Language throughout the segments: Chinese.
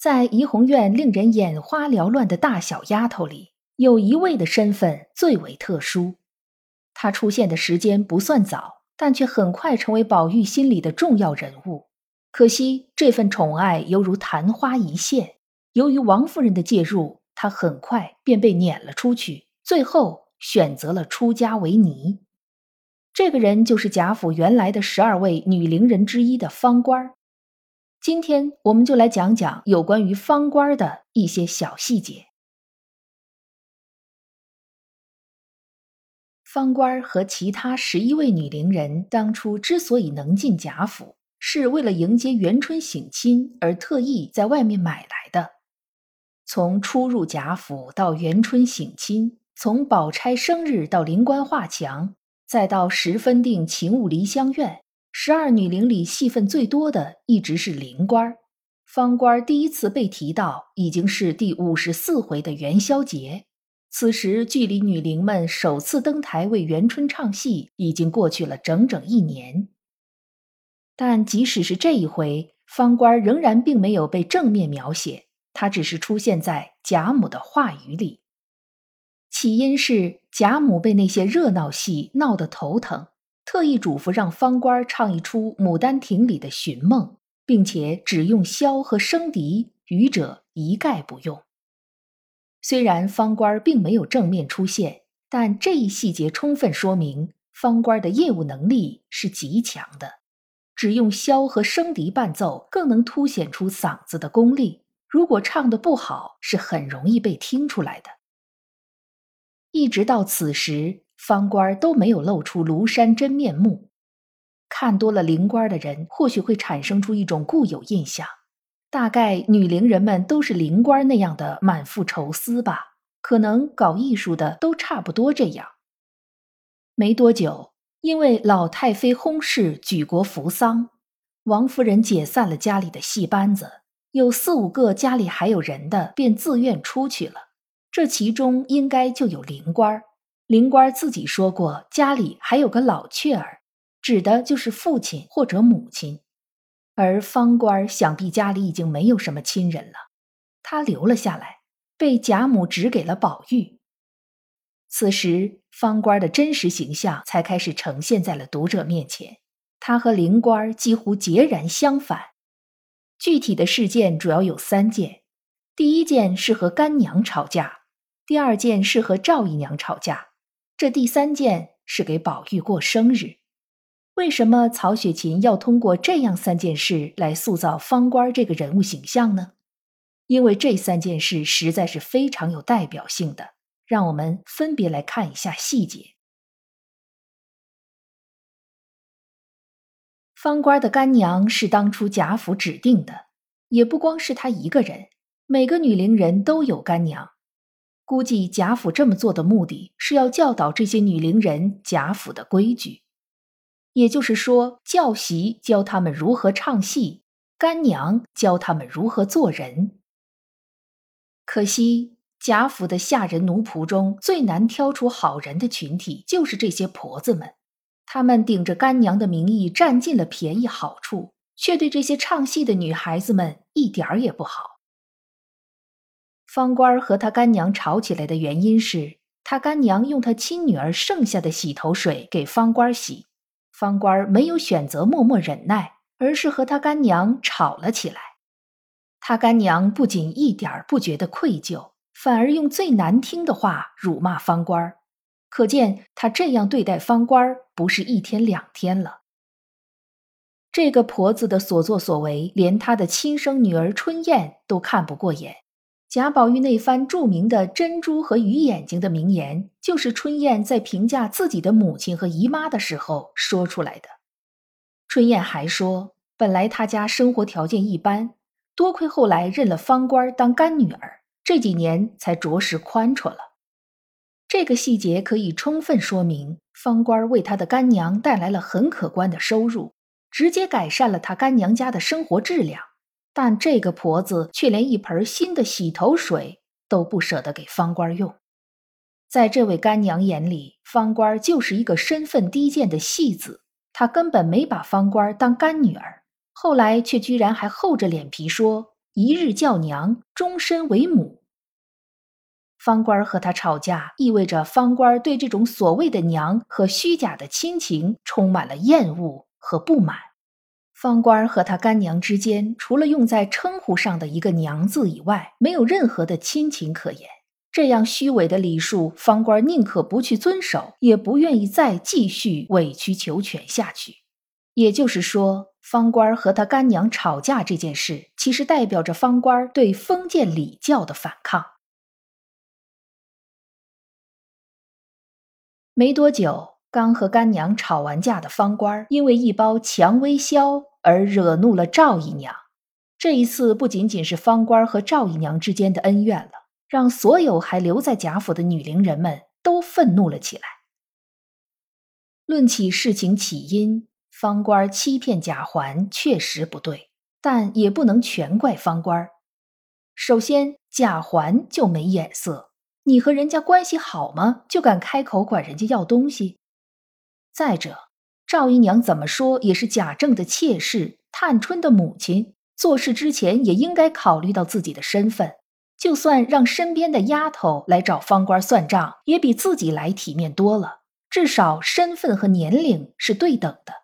在怡红院令人眼花缭乱的大小丫头里，有一位的身份最为特殊。她出现的时间不算早，但却很快成为宝玉心里的重要人物。可惜这份宠爱犹如昙花一现，由于王夫人的介入，她很快便被撵了出去，最后选择了出家为尼。这个人就是贾府原来的十二位女伶人之一的芳官儿。今天我们就来讲讲有关于方官的一些小细节。方官和其他十一位女伶人当初之所以能进贾府，是为了迎接元春省亲而特意在外面买来的。从初入贾府到元春省亲，从宝钗生日到灵官画墙，再到十分定晴雾梨香院。十二女伶里戏份最多的一直是灵官儿，方官儿第一次被提到已经是第五十四回的元宵节。此时距离女伶们首次登台为元春唱戏已经过去了整整一年。但即使是这一回，方官仍然并没有被正面描写，他只是出现在贾母的话语里。起因是贾母被那些热闹戏闹得头疼。特意嘱咐让方官唱一出《牡丹亭》里的寻梦，并且只用箫和笙笛，余者一概不用。虽然方官并没有正面出现，但这一细节充分说明方官的业务能力是极强的。只用箫和笙笛伴奏，更能凸显出嗓子的功力。如果唱的不好，是很容易被听出来的。一直到此时。方官都没有露出庐山真面目，看多了灵官的人或许会产生出一种固有印象，大概女伶人们都是灵官那样的满腹愁思吧？可能搞艺术的都差不多这样。没多久，因为老太妃薨逝，举国扶丧，王夫人解散了家里的戏班子，有四五个家里还有人的便自愿出去了，这其中应该就有灵官儿。灵官自己说过，家里还有个老雀儿，指的就是父亲或者母亲。而方官想必家里已经没有什么亲人了，他留了下来，被贾母指给了宝玉。此时，方官的真实形象才开始呈现在了读者面前。他和灵官几乎截然相反。具体的事件主要有三件：第一件是和干娘吵架，第二件是和赵姨娘吵架。这第三件是给宝玉过生日，为什么曹雪芹要通过这样三件事来塑造方官这个人物形象呢？因为这三件事实在是非常有代表性的，让我们分别来看一下细节。方官的干娘是当初贾府指定的，也不光是她一个人，每个女伶人都有干娘。估计贾府这么做的目的是要教导这些女伶人贾府的规矩，也就是说，教习教他们如何唱戏，干娘教他们如何做人。可惜贾府的下人奴仆中最难挑出好人的群体就是这些婆子们，她们顶着干娘的名义占尽了便宜好处，却对这些唱戏的女孩子们一点儿也不好。方官和他干娘吵起来的原因是他干娘用他亲女儿剩下的洗头水给方官洗，方官没有选择默默忍耐，而是和他干娘吵了起来。他干娘不仅一点不觉得愧疚，反而用最难听的话辱骂方官，可见他这样对待方官不是一天两天了。这个婆子的所作所为，连他的亲生女儿春燕都看不过眼。贾宝玉那番著名的“珍珠和鱼眼睛”的名言，就是春燕在评价自己的母亲和姨妈的时候说出来的。春燕还说：“本来她家生活条件一般，多亏后来认了方官当干女儿，这几年才着实宽绰了。这个细节可以充分说明，方官为他的干娘带来了很可观的收入，直接改善了他干娘家的生活质量。但这个婆子却连一盆新的洗头水都不舍得给方官用。在这位干娘眼里，方官就是一个身份低贱的戏子，她根本没把方官当干女儿。后来却居然还厚着脸皮说：“一日叫娘，终身为母。”方官和他吵架，意味着方官对这种所谓的娘和虚假的亲情充满了厌恶和不满。方官和他干娘之间，除了用在称呼上的一个“娘”字以外，没有任何的亲情可言。这样虚伪的礼数，方官宁可不去遵守，也不愿意再继续委曲求全下去。也就是说，方官和他干娘吵架这件事，其实代表着方官对封建礼教的反抗。没多久，刚和干娘吵完架的方官，因为一包蔷薇硝而惹怒了赵姨娘。这一次，不仅仅是方官和赵姨娘之间的恩怨了，让所有还留在贾府的女伶人们都愤怒了起来。论起事情起因，方官欺骗贾环确实不对，但也不能全怪方官。首先，贾环就没眼色。你和人家关系好吗？就敢开口管人家要东西？再者，赵姨娘怎么说也是贾政的妾室，探春的母亲，做事之前也应该考虑到自己的身份。就算让身边的丫头来找方官算账，也比自己来体面多了。至少身份和年龄是对等的。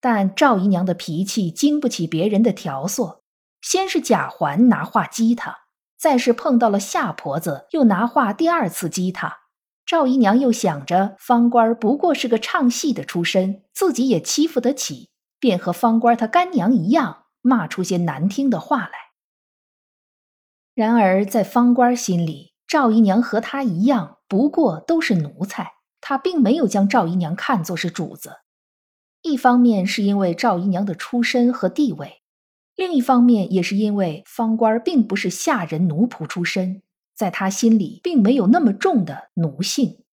但赵姨娘的脾气经不起别人的挑唆，先是贾环拿话激她。再是碰到了夏婆子，又拿话第二次激她。赵姨娘又想着方官不过是个唱戏的出身，自己也欺负得起，便和方官他干娘一样，骂出些难听的话来。然而在方官心里，赵姨娘和他一样，不过都是奴才，他并没有将赵姨娘看作是主子。一方面是因为赵姨娘的出身和地位。另一方面，也是因为方官并不是下人奴仆出身，在他心里并没有那么重的奴性。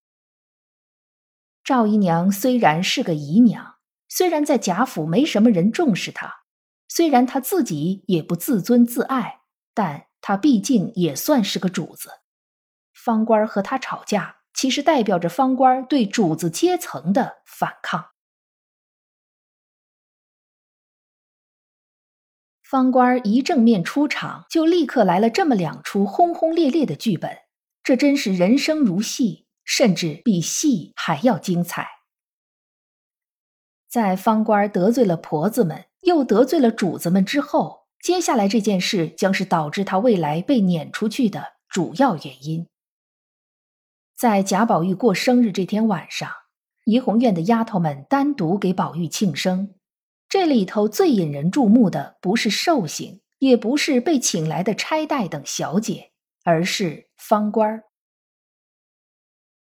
赵姨娘虽然是个姨娘，虽然在贾府没什么人重视她，虽然她自己也不自尊自爱，但她毕竟也算是个主子。方官和她吵架，其实代表着方官对主子阶层的反抗。方官一正面出场，就立刻来了这么两出轰轰烈烈的剧本，这真是人生如戏，甚至比戏还要精彩。在方官得罪了婆子们，又得罪了主子们之后，接下来这件事将是导致他未来被撵出去的主要原因。在贾宝玉过生日这天晚上，怡红院的丫头们单独给宝玉庆生。这里头最引人注目的，不是寿星，也不是被请来的差代等小姐，而是方官儿。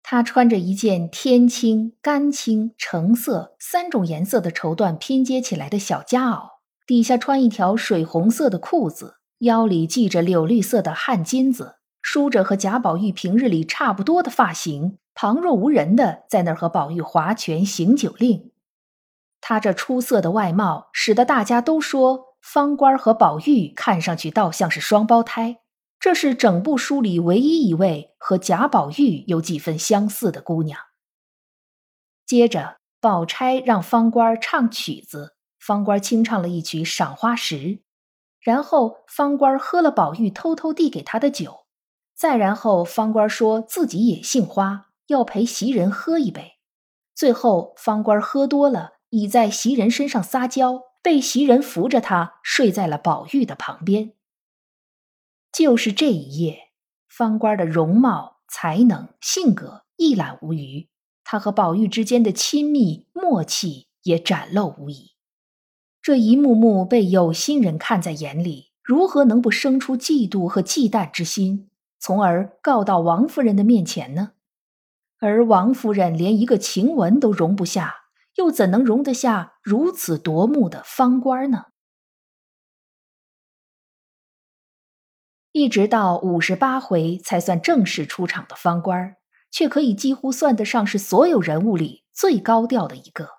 他穿着一件天青、干青、橙色三种颜色的绸缎拼接起来的小夹袄，底下穿一条水红色的裤子，腰里系着柳绿色的汗巾子，梳着和贾宝玉平日里差不多的发型，旁若无人的在那儿和宝玉划拳行酒令。他这出色的外貌，使得大家都说方官和宝玉看上去倒像是双胞胎。这是整部书里唯一一位和贾宝玉有几分相似的姑娘。接着，宝钗让方官唱曲子，方官清唱了一曲《赏花时》，然后方官喝了宝玉偷偷递给他的酒，再然后方官说自己也姓花，要陪袭人喝一杯。最后，方官喝多了。倚在袭人身上撒娇，被袭人扶着他睡在了宝玉的旁边。就是这一夜，方官的容貌、才能、性格一览无余，他和宝玉之间的亲密默契也展露无遗。这一幕幕被有心人看在眼里，如何能不生出嫉妒和忌惮之心，从而告到王夫人的面前呢？而王夫人连一个晴雯都容不下。又怎能容得下如此夺目的方官呢？一直到五十八回才算正式出场的方官，却可以几乎算得上是所有人物里最高调的一个。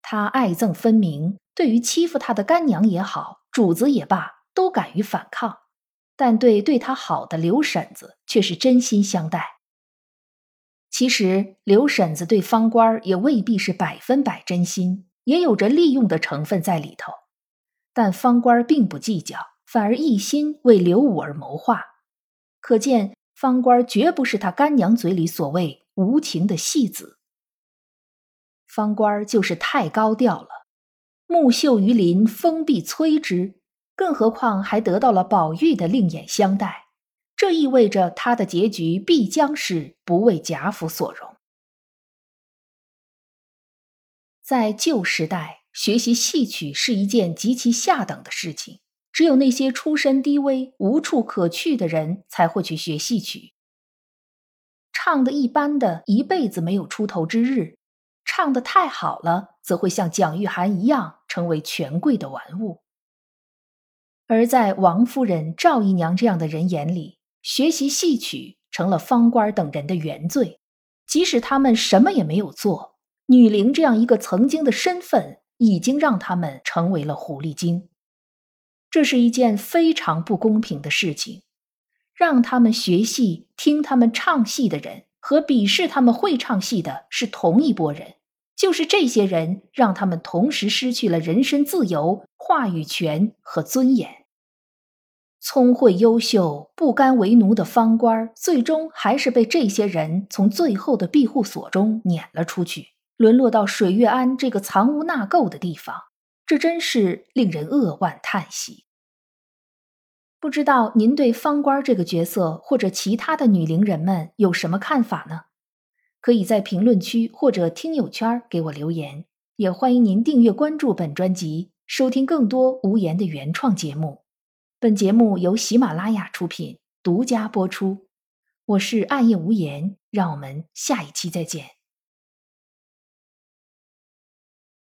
他爱憎分明，对于欺负他的干娘也好，主子也罢，都敢于反抗；但对对他好的刘婶子，却是真心相待。其实刘婶子对方官也未必是百分百真心，也有着利用的成分在里头，但方官并不计较。反而一心为刘武而谋划，可见方官绝不是他干娘嘴里所谓无情的戏子。方官就是太高调了，木秀于林，风必摧之。更何况还得到了宝玉的另眼相待，这意味着他的结局必将是不为贾府所容。在旧时代，学习戏曲是一件极其下等的事情。只有那些出身低微、无处可去的人才会去学戏曲。唱的一般的，一辈子没有出头之日；唱的太好了，则会像蒋玉菡一样成为权贵的玩物。而在王夫人、赵姨娘这样的人眼里，学习戏曲成了方官等人的原罪。即使他们什么也没有做，女伶这样一个曾经的身份，已经让他们成为了狐狸精。这是一件非常不公平的事情，让他们学戏、听他们唱戏的人和鄙视他们会唱戏的是同一拨人。就是这些人，让他们同时失去了人身自由、话语权和尊严。聪慧优秀、不甘为奴的方官，最终还是被这些人从最后的庇护所中撵了出去，沦落到水月庵这个藏污纳垢的地方。这真是令人扼腕叹息。不知道您对方官这个角色或者其他的女伶人们有什么看法呢？可以在评论区或者听友圈给我留言。也欢迎您订阅关注本专辑，收听更多无言的原创节目。本节目由喜马拉雅出品，独家播出。我是暗夜无言，让我们下一期再见。